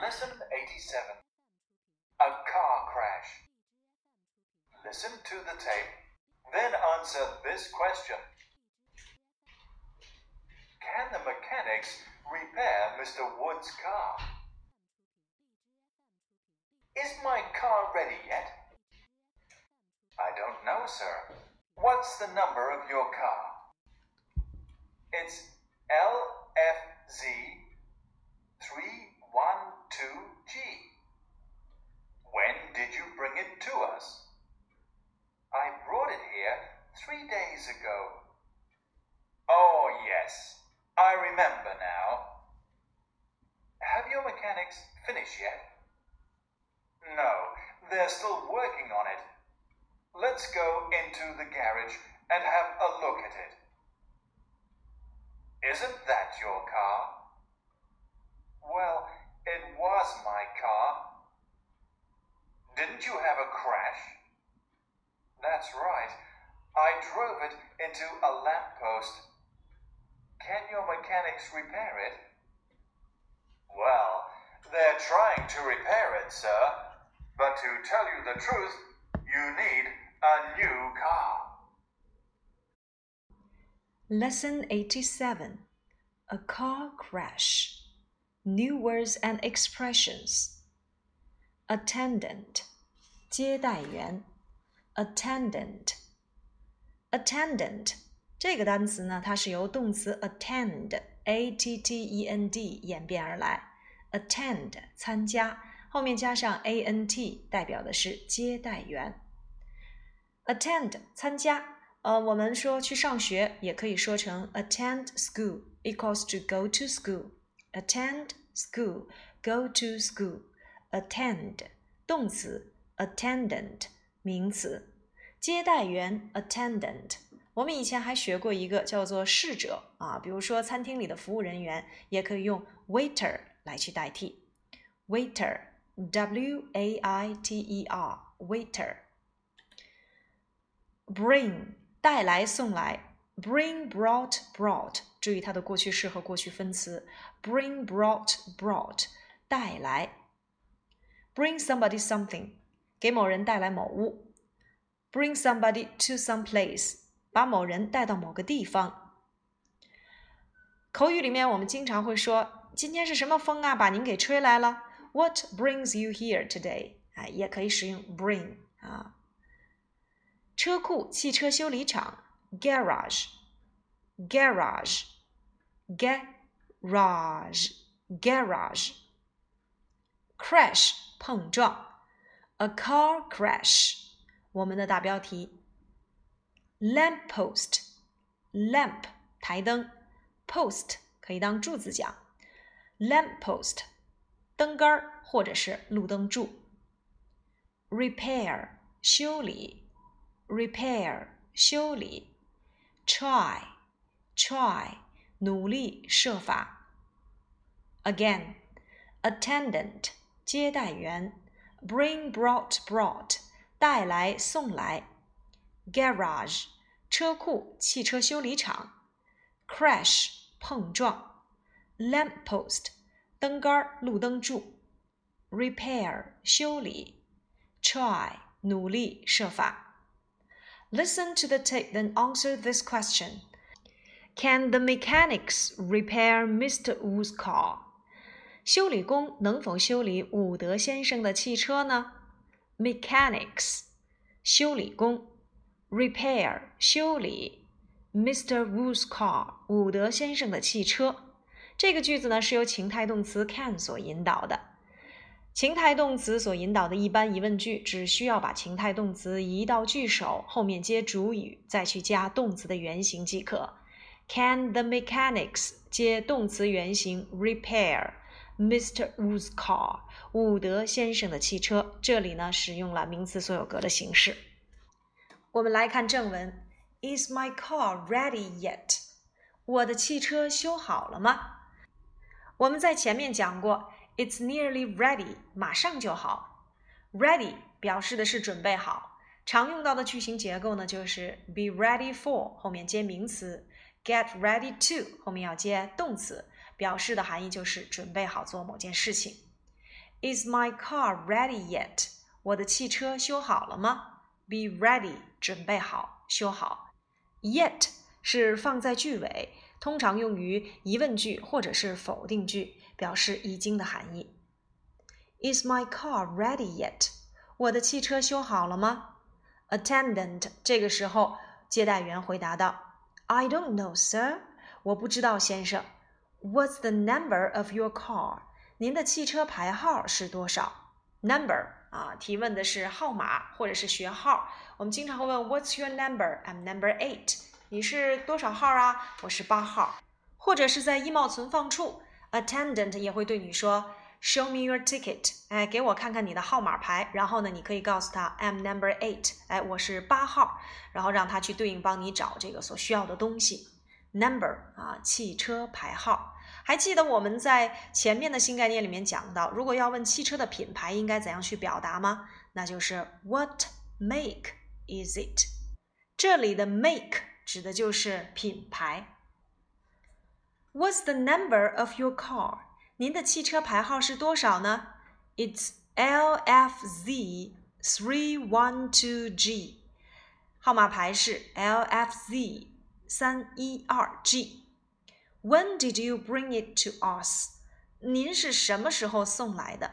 Lesson 87 A car crash. Listen to the tape, then answer this question Can the mechanics repair Mr. Wood's car? Is my car ready yet? I don't know, sir. What's the number of your car? It's LFZ 312G. When did you bring it to us? I brought it here three days ago. Oh, yes, I remember now. Have your mechanics finished yet? No, they're still working on it. Let's go into the garage and have a look at it. Isn't that your car? Well, it was my car. Didn't you have a crash? That's right. I drove it into a lamppost. Can your mechanics repair it? Well, they're trying to repair it, sir. But to tell you the truth, you need a new car. Lesson 87 A Car Crash New words and expressions. Attendant. 接待员 Attendant. Attendant 这个单词呢，它是由动词 attend a t t e n d 演变而来。attend 参加，后面加上 a n t 代表的是接待员。attend 参加，呃，我们说去上学也可以说成 attend school equals to go to school。 attend school go to school attend 动词 attendant 名词接待员 attendant。我们以前还学过一个叫做侍者啊，比如说餐厅里的服务人员也可以用 waiter 来去代替 waiter w a i t e r waiter。bring 带来送来，bring brought brought， 注意它的过去式和过去分词，bring brought brought 带来，bring somebody something 给某人带来某物，bring somebody to some place 把某人带到某个地方。口语里面我们经常会说今天是什么风啊，把您给吹来了？What brings you here today？啊，也可以使用 bring 啊。车库、汽车修理厂，garage garage，garage，garage，garage，crash 碰撞，a car crash 我们的大标题，lamp post，lamp 台灯，post 可以当柱子讲，lamp post 灯杆儿或者是路灯柱，repair 修理。repair 修理，try try 努力设法。Again, attendant 接待员，bring brought brought 带来送来，garage 车库汽车修理厂，crash 碰撞，lamp post 灯杆路灯柱，repair 修理，try 努力设法。Listen to the tape, then answer this question. Can the mechanics repair Mr. Wu's car? 修理工能否修理伍德先生的汽车呢？Mechanics，修理工；repair，修理 Mr. Wu's car，伍德先生的汽车。这个句子呢是由情态动词 can 所引导的。情态动词所引导的一般疑问句，只需要把情态动词移到句首，后面接主语，再去加动词的原形即可。Can the mechanics 接动词原形 repair Mr. Wu's car？伍德先生的汽车。这里呢，使用了名词所有格的形式。我们来看正文：Is my car ready yet？我的汽车修好了吗？我们在前面讲过。It's nearly ready，马上就好。Ready 表示的是准备好。常用到的句型结构呢，就是 be ready for 后面接名词，get ready to 后面要接动词，表示的含义就是准备好做某件事情。Is my car ready yet？我的汽车修好了吗？Be ready，准备好，修好。Yet 是放在句尾，通常用于疑问句或者是否定句，表示已经的含义。Is my car ready yet？我的汽车修好了吗？Attendant 这个时候，接待员回答道：“I don't know, sir。我不知道，先生。What's the number of your car？您的汽车牌号是多少？Number 啊，提问的是号码或者是学号。我们经常会问 What's your number？I'm number eight。你是多少号啊？我是八号。或者是在衣帽存放处，attendant 也会对你说。Show me your ticket，哎，给我看看你的号码牌。然后呢，你可以告诉他，I'm number eight，哎，我是八号。然后让他去对应帮你找这个所需要的东西。Number 啊，汽车牌号。还记得我们在前面的新概念里面讲到，如果要问汽车的品牌，应该怎样去表达吗？那就是 What make is it？这里的 make 指的就是品牌。What's the number of your car？您的汽车牌号是多少呢？It's LFZ three one two G，号码牌是 LFZ 三一二 G。When did you bring it to us？您是什么时候送来的？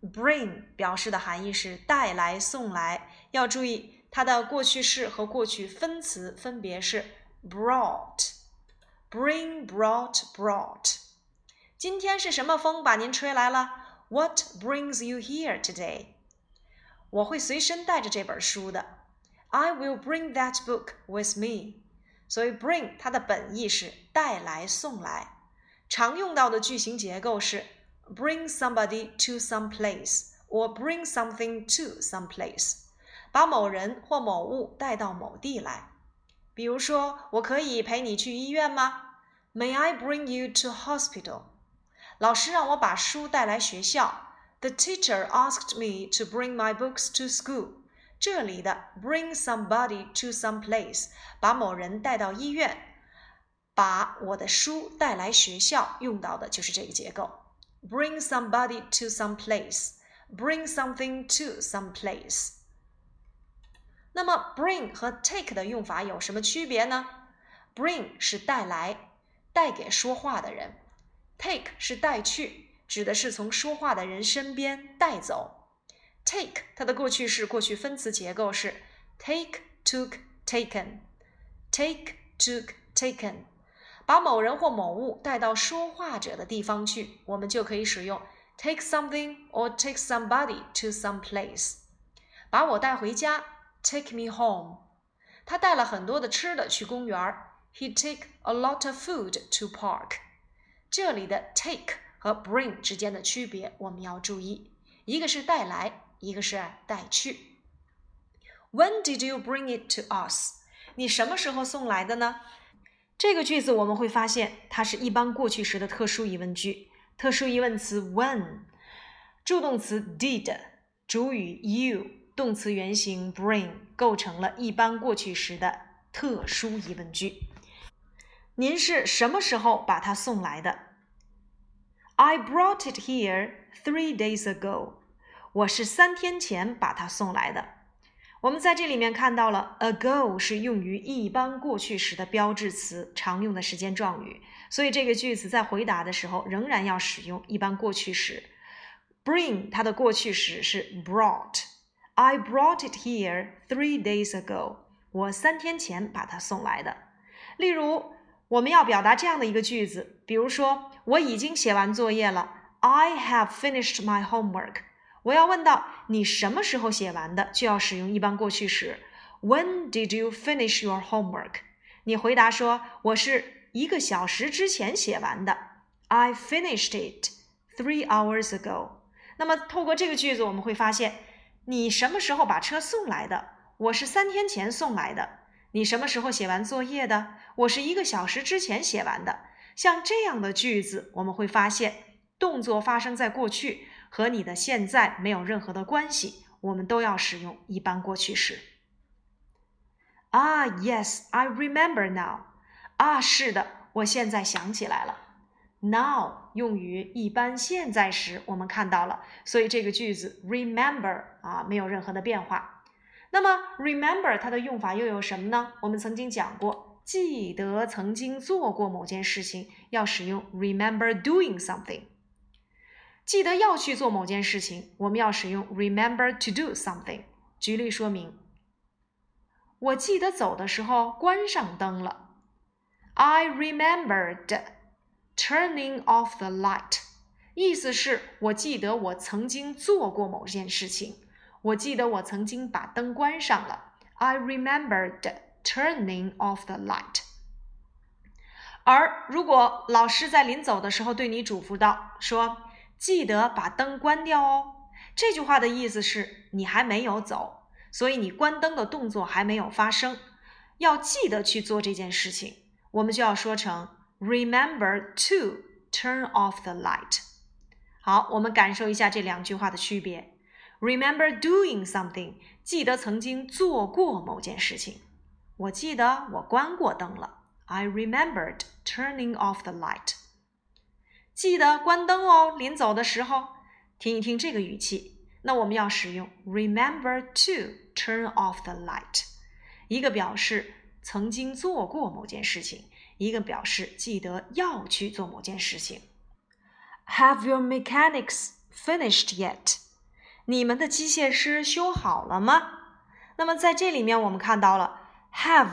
Bring 表示的含义是带来、送来，要注意它的过去式和过去分词分别是 brought，bring brought brought。 今天是什么风把您吹来了？What brings you here today？我会随身带着这本书的。I will bring that book with me。所以 bring 它的本意是带来、送来。常用到的句型结构是 bring somebody to some place or bring something to some place，把某人或某物带到某地来。比如说，我可以陪你去医院吗？May I bring you to hospital？ 老师让我把书带来学校。The teacher asked me to bring my books to school。这里的 bring somebody to some place，把某人带到医院，把我的书带来学校，用到的就是这个结构。Bring somebody to some place，bring something to some place。那么 bring 和 take 的用法有什么区别呢？Bring 是带来，带给说话的人。Take 是带去，指的是从说话的人身边带走。Take 它的过去式、过去分词结构是 take, took, taken。Take, took, taken。把某人或某物带到说话者的地方去，我们就可以使用 take something or take somebody to some place。把我带回家，take me home。他带了很多的吃的去公园，He take a lot of food to park。这里的 take 和 bring 之间的区别我们要注意，一个是带来，一个是带去。When did you bring it to us？你什么时候送来的呢？这个句子我们会发现，它是一般过去时的特殊疑问句。特殊疑问词 when，助动词 did，主语 you，动词原形 bring，构成了一般过去时的特殊疑问句。您是什么时候把它送来的？I brought it here three days ago。我是三天前把它送来的。我们在这里面看到了 ago 是用于一般过去时的标志词，常用的时间状语，所以这个句子在回答的时候仍然要使用一般过去时。Bring 它的过去时是 brought。I brought it here three days ago。我三天前把它送来的。例如。我们要表达这样的一个句子，比如说，我已经写完作业了，I have finished my homework。我要问到你什么时候写完的，就要使用一般过去时。When did you finish your homework？你回答说，我是一个小时之前写完的。I finished it three hours ago。那么，透过这个句子，我们会发现，你什么时候把车送来的？我是三天前送来的。你什么时候写完作业的？我是一个小时之前写完的。像这样的句子，我们会发现动作发生在过去，和你的现在没有任何的关系。我们都要使用一般过去时。啊，Yes, I remember now。啊，是的，我现在想起来了。Now 用于一般现在时，我们看到了，所以这个句子 remember 啊没有任何的变化。那么 remember 它的用法又有什么呢？我们曾经讲过，记得曾经做过某件事情，要使用 remember doing something。记得要去做某件事情，我们要使用 remember to do something。举例说明，我记得走的时候关上灯了。I remembered。Turning off the light，意思是我记得我曾经做过某件事情。我记得我曾经把灯关上了。I remembered turning off the light。而如果老师在临走的时候对你嘱咐道说：“记得把灯关掉哦。”这句话的意思是你还没有走，所以你关灯的动作还没有发生，要记得去做这件事情。我们就要说成。Remember to turn off the light。好，我们感受一下这两句话的区别。Remember doing something，记得曾经做过某件事情。我记得我关过灯了。I remembered turning off the light。记得关灯哦，临走的时候，听一听这个语气。那我们要使用 remember to turn off the light，一个表示曾经做过某件事情。一个表示记得要去做某件事情。Have your mechanics finished yet？ 你们的机械师修好了吗？那么在这里面，我们看到了 have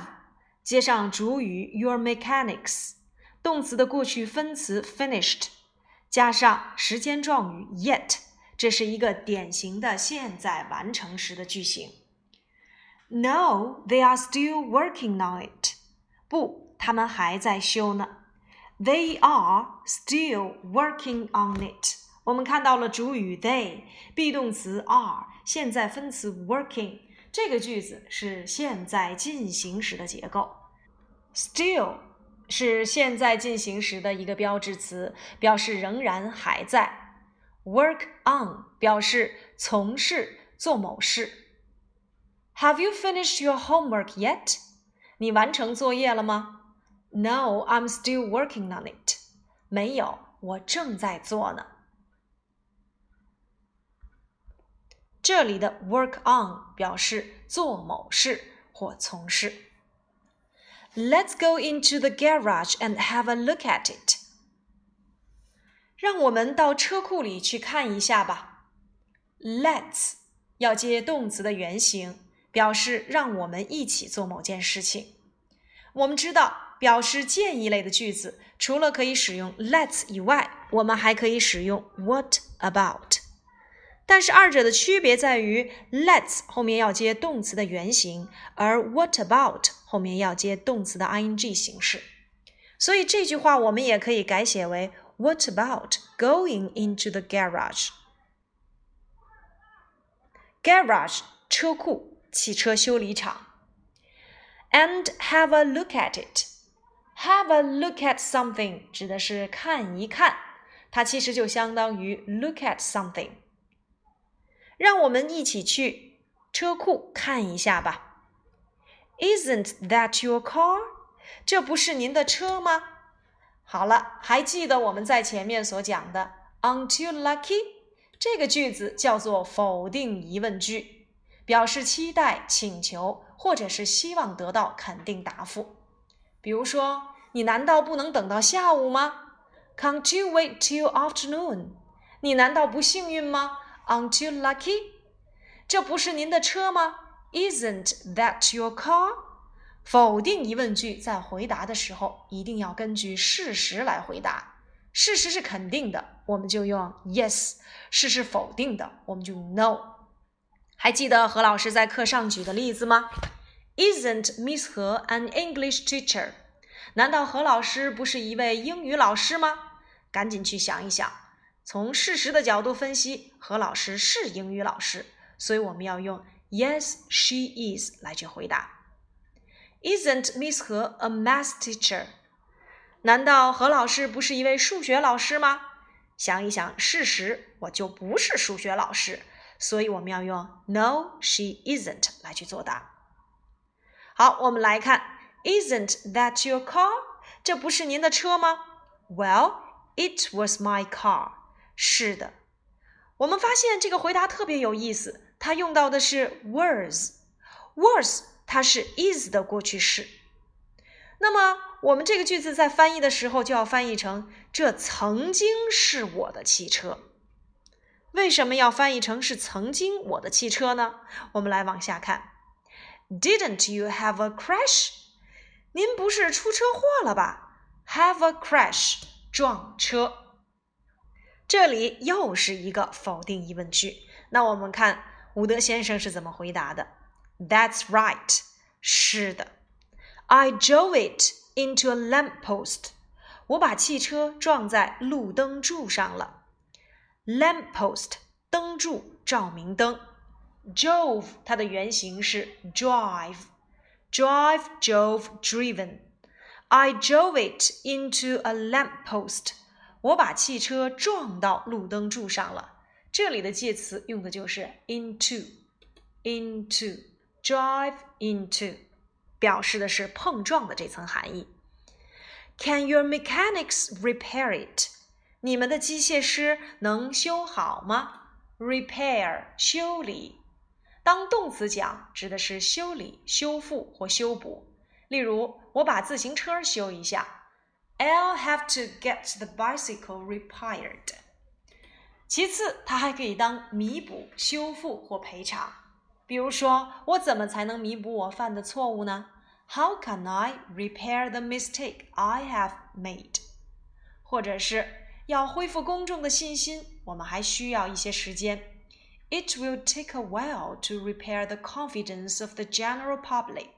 接上主语 your mechanics，动词的过去分词 finished，加上时间状语 yet，这是一个典型的现在完成时的句型。No, they are still working on it。不。他们还在修呢。They are still working on it。 我们看到了主语 they，be 动词 are，现在分词 working。这个句子是现在进行时的结构。Still 是现在进行时的一个标志词，表示仍然还在。Work on 表示从事做某事。Have you finished your homework yet？你完成作业了吗？No, I'm still working on it. 没有，我正在做呢。 这里的 work on 表示做某事或从事。Let's go into the garage and have a look at it. 让我们到车库里去看一下吧。Let's 要接动词的原形，表示让我们一起做某件事情。我们知道。表示建议类的句子，除了可以使用 let's 以外，我们还可以使用 what about。但是二者的区别在于，let's 后面要接动词的原形，而 what about 后面要接动词的 ing 形式。所以这句话我们也可以改写为 What about going into the garage？Garage 车库、汽车修理厂。And have a look at it。Have a look at something 指的是看一看，它其实就相当于 look at something。 让我们一起去车库看一下吧。Isn't that your car？这不是您的车吗？好了，还记得我们在前面所讲的 Aren't you lucky？这个句子叫做否定疑问句，表示期待、请求或者是希望得到肯定答复。比如说。你难道不能等到下午吗？Can't you wait till afternoon？你难道不幸运吗？Aren't you lucky？这不是您的车吗？Isn't that your car？否定疑问句在回答的时候一定要根据事实来回答。事实是肯定的，我们就用 yes；事实否定的，我们就用 no。还记得何老师在课上举的例子吗？Isn't Miss 何 an English teacher？难道何老师不是一位英语老师吗？赶紧去想一想。从事实的角度分析，何老师是英语老师，所以我们要用 Yes, she is 来去回答。Isn't Miss 何 a math teacher？难道何老师不是一位数学老师吗？想一想，事实我就不是数学老师，所以我们要用 No, she isn't 来去作答。好，我们来看。Isn't that your car？这不是您的车吗？Well, It was my car。是的，我们发现这个回答特别有意思，它用到的是 was。was 它是 is 的过去式。那么我们这个句子在翻译的时候就要翻译成“这曾经是我的汽车”。为什么要翻译成是曾经我的汽车呢？我们来往下看。Didn't you have a crash？您不是出车祸了吧？Have a crash，撞车。这里又是一个否定疑问句。那我们看伍德先生是怎么回答的？That's right，是的。I drove it into a lamp post。我把汽车撞在路灯柱上了。Lamp post，灯柱，照明灯。Drove，它的原型是 drive，drive drove driven。I drove it into a lamp post。我把汽车撞到路灯柱上了。这里的介词用的就是 into，into，drive into，表示的是碰撞的这层含义。Can your mechanics repair it？你们的机械师能修好吗？Repair，修理。当动词讲，指的是修理、修复或修补。例如，我把自行车修一下。I'll have to get the bicycle repaired。其次，它还可以当弥补、修复或赔偿。比如说，我怎么才能弥补我犯的错误呢？How can I repair the mistake I have made？或者是要恢复公众的信心，我们还需要一些时间。It will take a while to repair the confidence of the general public.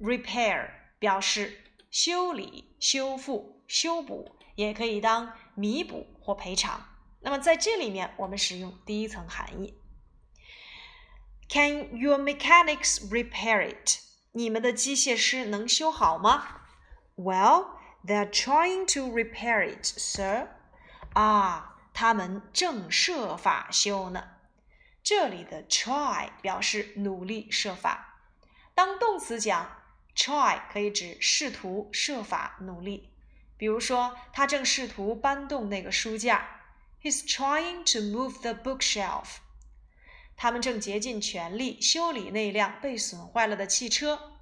Repair 表示。 修理、修复、修补也可以当弥补或赔偿。那么在这里面，我们使用第一层含义。Can your mechanics repair it？你们的机械师能修好吗？Well, they're trying to repair it, sir. 啊，他们正设法修呢。这里的 try 表示努力设法。当动词讲。Try 可以指试图、设法、努力。比如说，他正试图搬动那个书架。He's trying to move the bookshelf。他们正竭尽全力修理那辆被损坏了的汽车。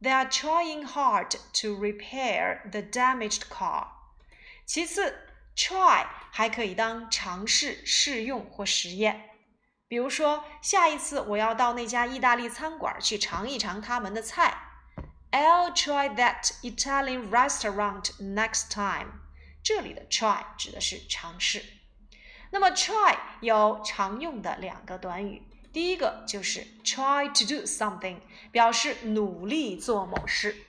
They are trying hard to repair the damaged car。其次，try 还可以当尝试、试用或实验。比如说，下一次我要到那家意大利餐馆去尝一尝他们的菜。I'll try that Italian restaurant next time。这里的 try 指的是尝试。那么 try 有常用的两个短语，第一个就是 try to do something，表示努力做某事。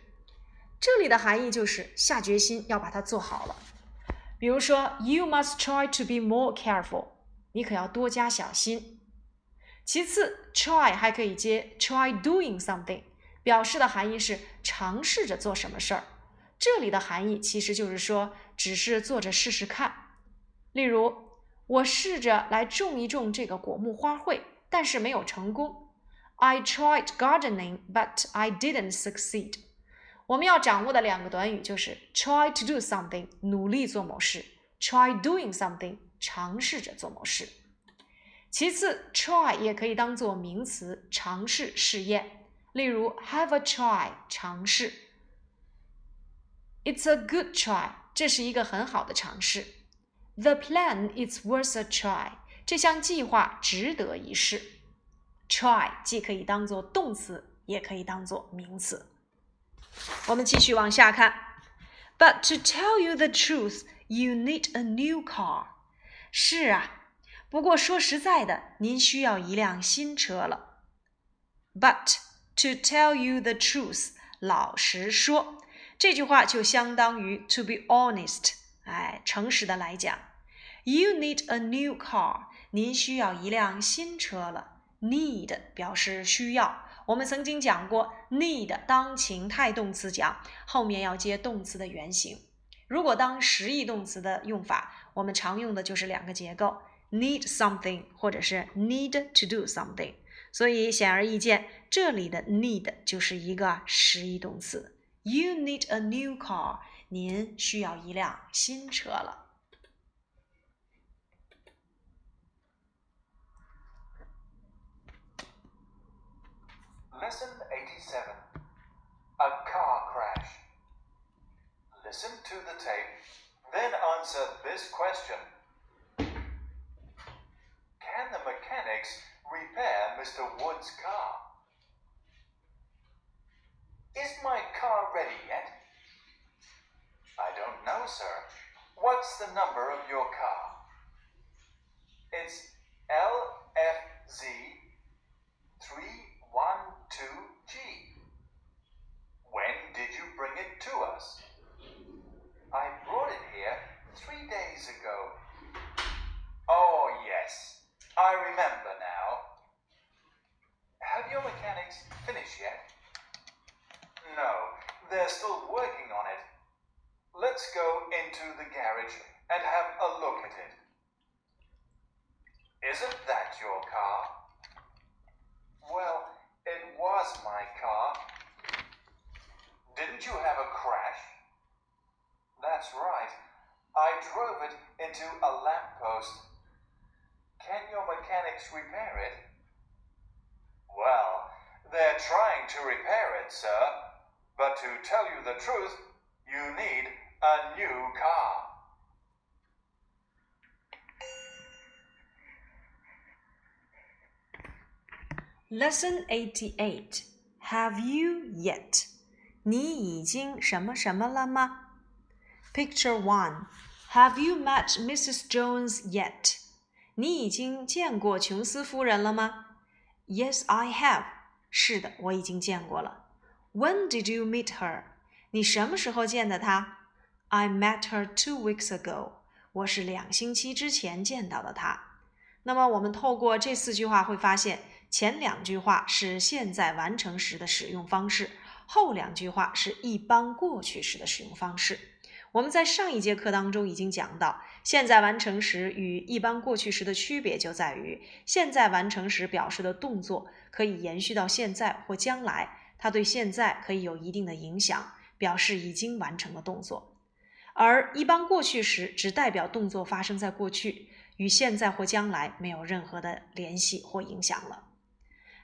这里的含义就是下决心要把它做好了。比如说，You must try to be more careful。你可要多加小心。其次，try 还可以接 try doing something。表示的含义是尝试着做什么事儿，这里的含义其实就是说，只是做着试试看。例如，我试着来种一种这个果木花卉，但是没有成功。I tried gardening, but I didn't succeed。我们要掌握的两个短语就是 try to do something，努力做某事；try doing something，尝试着做某事。其次，try 也可以当做名词，尝试、试验。例如，have a try，尝试。It's a good try，这是一个很好的尝试。The plan is worth a try，这项计划值得一试。Try 既可以当做动词，也可以当做名词。我们继续往下看。But to tell you the truth, you need a new car。是啊，不过说实在的，您需要一辆新车了。But To tell you the truth，老实说，这句话就相当于 to be honest，哎，诚实的来讲。You need a new car，您需要一辆新车了。Need 表示需要，我们曾经讲过，need 当情态动词讲，后面要接动词的原形。如果当实义动词的用法，我们常用的就是两个结构：need something，或者是 need to do something。所以显而易见，这里的 need 就是一个实义动词。You need a new car， 您需要一辆新车了。Lesson 87 A car crash. Listen to the tape, then answer this question Can the mechanics repair Mr. Wood's car? Is my car ready yet? I don't know, sir. What's the number of your car? It's LFZ 312G. When did you bring it to us? I brought it here three days ago. Oh, yes. I remember now. Have your mechanics finished yet? No, they're still working on it. Let's go into the garage and have a look at it. Isn't that your car? Well, it was my car. Didn't you have a crash? That's right. I drove it into a lamppost Can your mechanics repair it? Well, they're trying to repair it, sir. But to tell you the truth, you need a new car. Lesson eighty-eight. Have you yet? 你已经什么什么了吗？Picture one. Have you met Mrs. Jones yet? 你已经见过琼斯夫人了吗？Yes, I have. 是的，我已经见过了。When did you meet her? 你什么时候见的她？I met her two weeks ago. 我是两星期之前见到的她。那么我们透过这四句话会发现，前两句话是现在完成时的使用方式，后两句话是一般过去时的使用方式。我们在上一节课当中已经讲到，现在完成时与一般过去时的区别就在于，现在完成时表示的动作可以延续到现在或将来，它对现在可以有一定的影响，表示已经完成的动作；而一般过去时只代表动作发生在过去，与现在或将来没有任何的联系或影响了。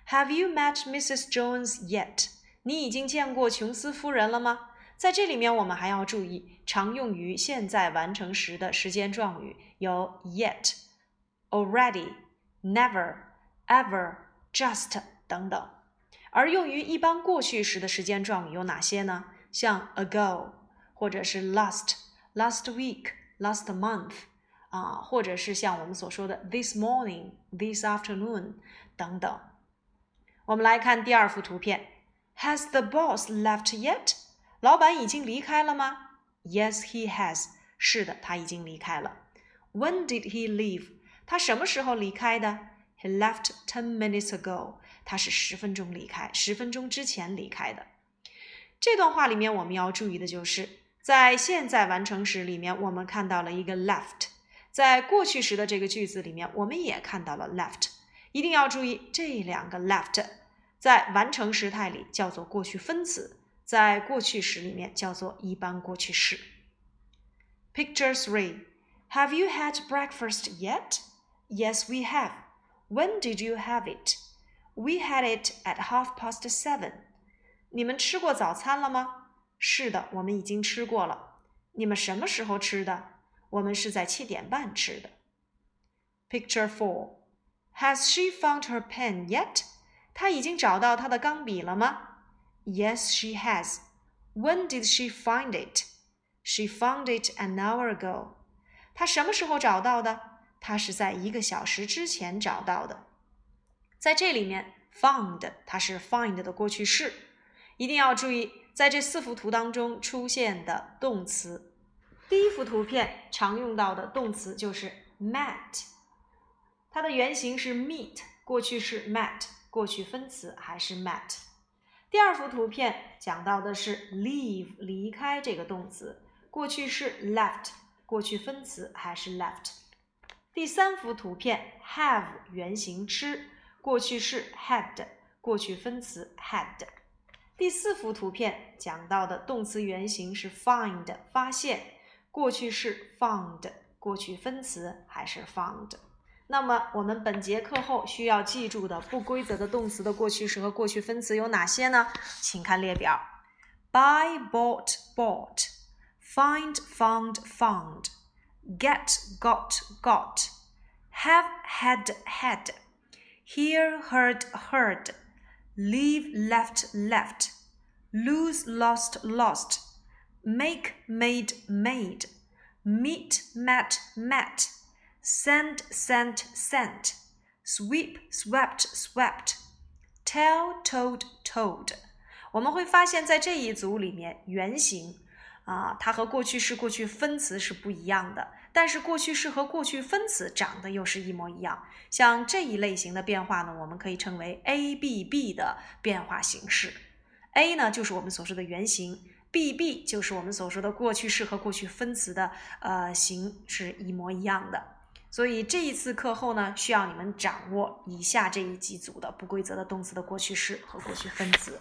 Have you met Mrs. Jones yet？你已经见过琼斯夫人了吗？在这里面，我们还要注意，常用于现在完成时的时间状语有 yet、already、never、ever、just 等等，而用于一般过去时的时间状语有哪些呢？像 ago，或者是 last、last week、last month 啊，或者是像我们所说的 this morning、this afternoon 等等。我们来看第二幅图片，Has the boss left yet？ 老板已经离开了吗？Yes, he has. 是的，他已经离开了。When did he leave? 他什么时候离开的？He left ten minutes ago. 他是十分钟离开，十分钟之前离开的。这段话里面我们要注意的就是，在现在完成时里面，我们看到了一个 left；在过去时的这个句子里面，我们也看到了 left。一定要注意，这两个 left 在完成时态里叫做过去分词。在过去时里面叫做一般过去式。Picture three. Have you had breakfast yet? Yes, we have. When did you have it? We had it at half past seven. 你们吃过早餐了吗？是的，我们已经吃过了。你们什么时候吃的？我们是在七点半吃的。Picture four. Has she found her pen yet? 她已经找到她的钢笔了吗？Yes, she has. When did she find it? She found it an hour ago. 她什么时候找到的？她是在一个小时之前找到的。在这里面，found 它是 find 的过去式，一定要注意，在这四幅图当中出现的动词。第一幅图片常用到的动词就是 met，它的原型是 meet，过去式 met，过去分词还是 met。第二幅图片讲到的是 leave 离开这个动词，过去式 left，过去分词还是 left。第三幅图片 have 原型吃，过去式 had，过去分词 had。第四幅图片讲到的动词原形是 find，发现，过去式 found，过去分词还是 found。那么我们本节课后需要记住的不规则的动词的过去式和过去分词有哪些呢？请看列表：buy, bought, bought; find, found, found; get, got, got; have, had, had; hear, heard, heard; leave, left, left; lose, lost, lost; make, made, made; meet, met, met; Send, sent, sent; sweep, swept, swept; tell, told, told。我们会发现，在这一组里面，原型啊，它和过去式、过去分词是不一样的，但是过去式和过去分词长得又是一模一样。像这一类型的变化呢，我们可以称为 A B B 的变化形式。A 呢，就是我们所说的原型；B B 就是我们所说的过去式和过去分词的呃形是一模一样的。所以这一次课后呢，需要你们掌握以下这一几组的不规则的动词的过去式和过去分词。